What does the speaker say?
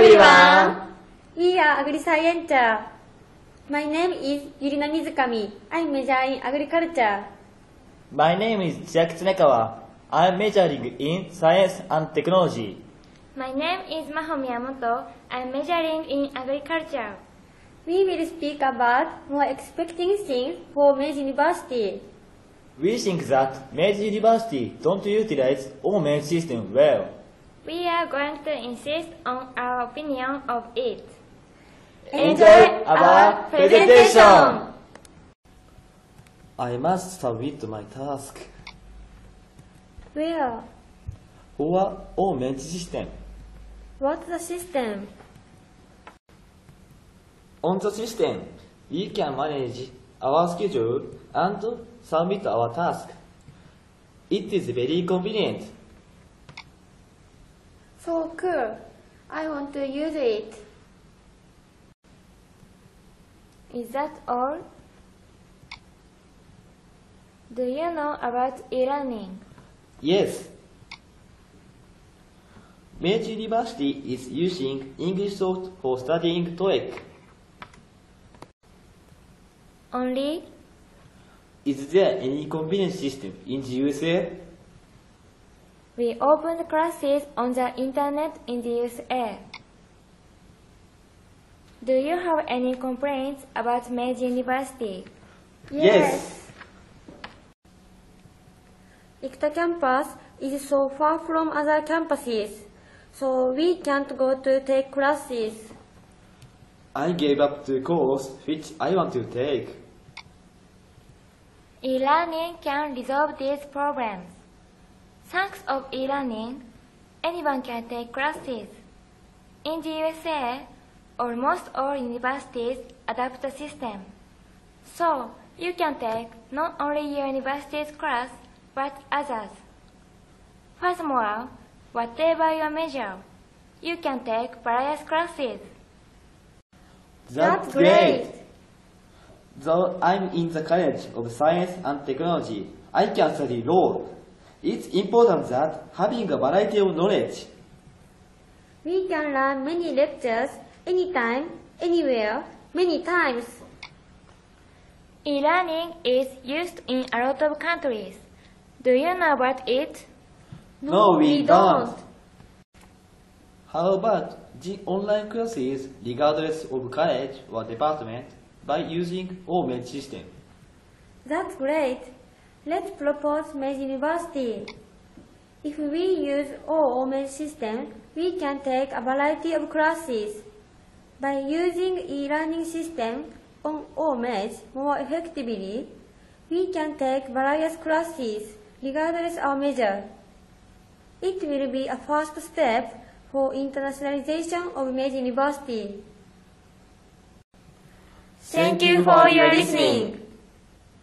everyone. We are AgriScienter. My name is Yurina Mizukami. I'm majoring in agriculture. My name is Jack Tsunekawa. I'm majoring in science and technology. My name is Maho Miyamoto. I'm majoring in agriculture. We will speak about more expecting things for Meiji University. We think that Meiji University don't utilize OMED system well. We are going to insist on our opinion of it. Enjoy our presentation. I must submit my task Where? for OMED oh, system. What's the system? On the system, we can manage our schedule and submit our task. It is very convenient. So cool. I want to use it. Is that all? Do you know about e-learning? Yes. Meiji University is using English soft for studying TOEIC. Only Is there any convenient system in the USA? We opened classes on the internet in the USA. Do you have any complaints about Meiji University? Yes. Ikuta campus is so far from other campuses, so we can't go to take classes. I gave up the course which I want to take. E-learning can resolve these problems. Thanks of e-learning, anyone can take classes. In the USA, almost all universities adopt the system. So, you can take not only your university's class, but others. Furthermore, whatever your major, you can take various classes. That's great. Though I'm in the College of Science and Technology, I can study law. It's important that having a variety of knowledge. We can learn many lectures anytime, anywhere, many times. E-learning is used in a lot of countries. Do you know about it? No, we don't. How about the online classes regardless of college or department by using OMED system? That's great. Let's propose Meiji University. If we use OOMED system, we can take a variety of classes. By using e-learning system on OMED more effectively, we can take various classes regardless of major. It will be a first step for internationalization of Meiji University. Thank you for your listening.